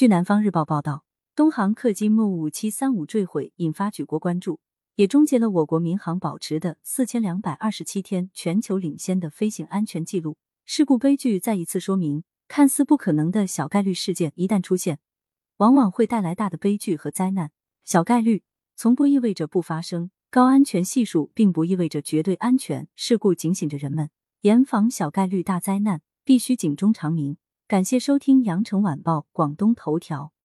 据南方日报报道，东航客机 MU 五七三五坠毁，引发举国关注，也终结了我国民航保持的四千两百二十七天全球领先的飞行安全记录。事故悲剧再一次说明，看似不可能的小概率事件一旦出现，往往会带来大的悲剧和灾难。小概率从不意味着不发生，高安全系数并不意味着绝对安全。事故警醒着人们，严防小概率大灾难，必须警钟长鸣。感谢收听羊城晚报广东头条。